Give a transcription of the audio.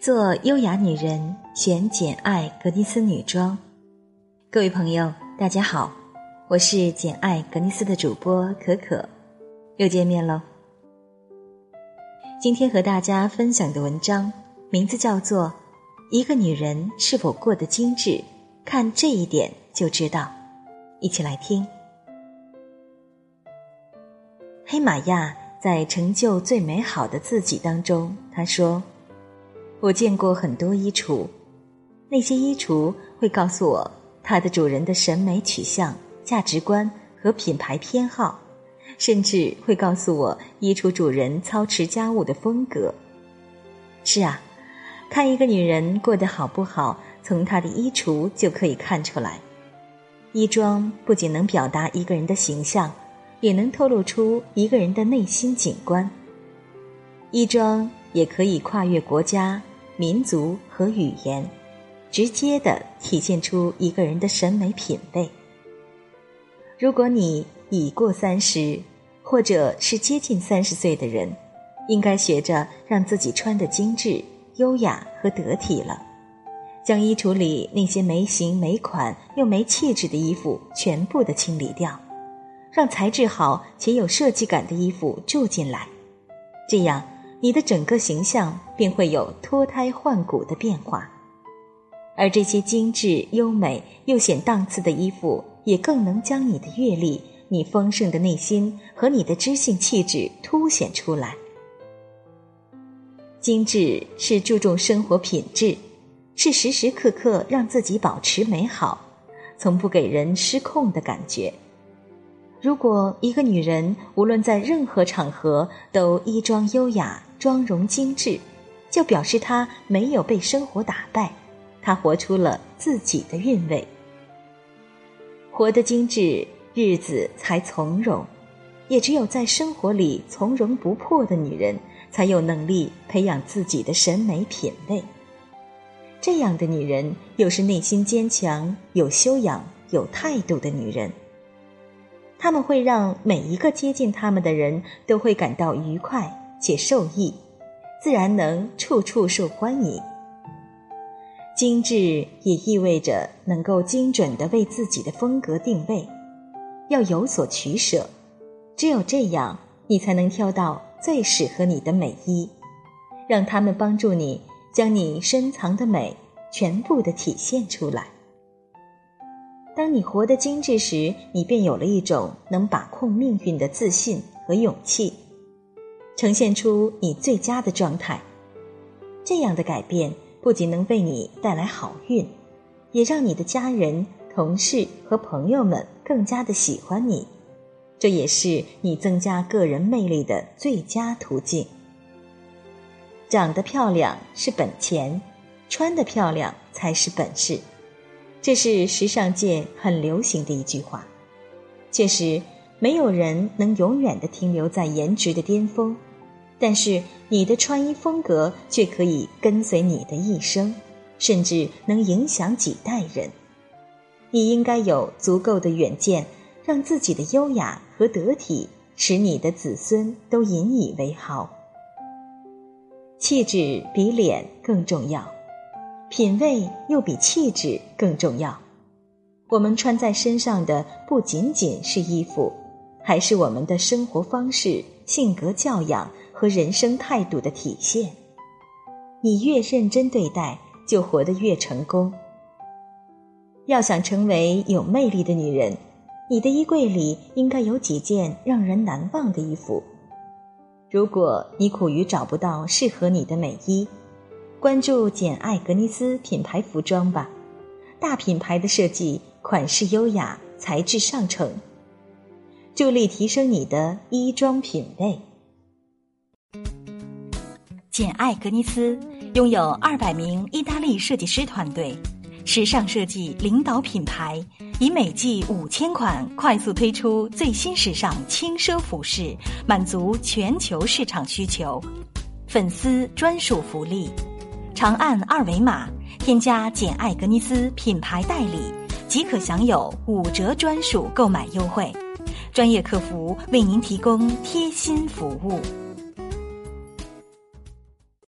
做优雅女人，选简爱格尼斯女装。各位朋友，大家好，我是简爱格尼斯的主播可可，又见面喽。今天和大家分享的文章名字叫做《一个女人是否过得精致，看这一点就知道》。一起来听。黑玛亚在《成就最美好的自己》当中，他说。我见过很多衣橱，那些衣橱会告诉我它的主人的审美取向、价值观和品牌偏好，甚至会告诉我衣橱主人操持家务的风格。是啊，看一个女人过得好不好，从她的衣橱就可以看出来。衣装不仅能表达一个人的形象，也能透露出一个人的内心景观。衣装也可以跨越国家。民族和语言，直接的体现出一个人的审美品味。如果你已过三十，或者是接近三十岁的人，应该学着让自己穿得精致、优雅和得体了。将衣橱里那些没型没款又没气质的衣服全部的清理掉，让材质好且有设计感的衣服住进来，这样。你的整个形象便会有脱胎换骨的变化，而这些精致、优美又显档次的衣服，也更能将你的阅历、你丰盛的内心和你的知性气质凸显出来。精致是注重生活品质，是时时刻刻让自己保持美好，从不给人失控的感觉。如果一个女人无论在任何场合都衣装优雅、妆容精致，就表示她没有被生活打败，她活出了自己的韵味。活得精致，日子才从容。也只有在生活里从容不迫的女人，才有能力培养自己的审美品味。这样的女人，又是内心坚强、有修养、有态度的女人。他们会让每一个接近他们的人都会感到愉快且受益，自然能处处受欢迎。精致也意味着能够精准的为自己的风格定位，要有所取舍。只有这样，你才能挑到最适合你的美衣，让他们帮助你将你深藏的美全部的体现出来。当你活得精致时，你便有了一种能把控命运的自信和勇气，呈现出你最佳的状态。这样的改变不仅能为你带来好运，也让你的家人、同事和朋友们更加的喜欢你。这也是你增加个人魅力的最佳途径。长得漂亮是本钱，穿得漂亮才是本事。这是时尚界很流行的一句话。确实，没有人能永远的停留在颜值的巅峰，但是你的穿衣风格却可以跟随你的一生，甚至能影响几代人。你应该有足够的远见，让自己的优雅和得体使你的子孙都引以为豪。气质比脸更重要。品味又比气质更重要。我们穿在身上的不仅仅是衣服，还是我们的生活方式、性格教养和人生态度的体现。你越认真对待，就活得越成功。要想成为有魅力的女人，你的衣柜里应该有几件让人难忘的衣服。如果你苦于找不到适合你的美衣，关注简爱格尼斯品牌服装吧，大品牌的设计，款式优雅，材质上乘，助力提升你的衣装品味。简爱格尼斯拥有二百名意大利设计师团队，时尚设计领导品牌，以每季五千款快速推出最新时尚轻奢服饰，满足全球市场需求，粉丝专属福利。长按二维码添加简爱格尼斯品牌代理，即可享有五折专属购买优惠，专业客服为您提供贴心服务。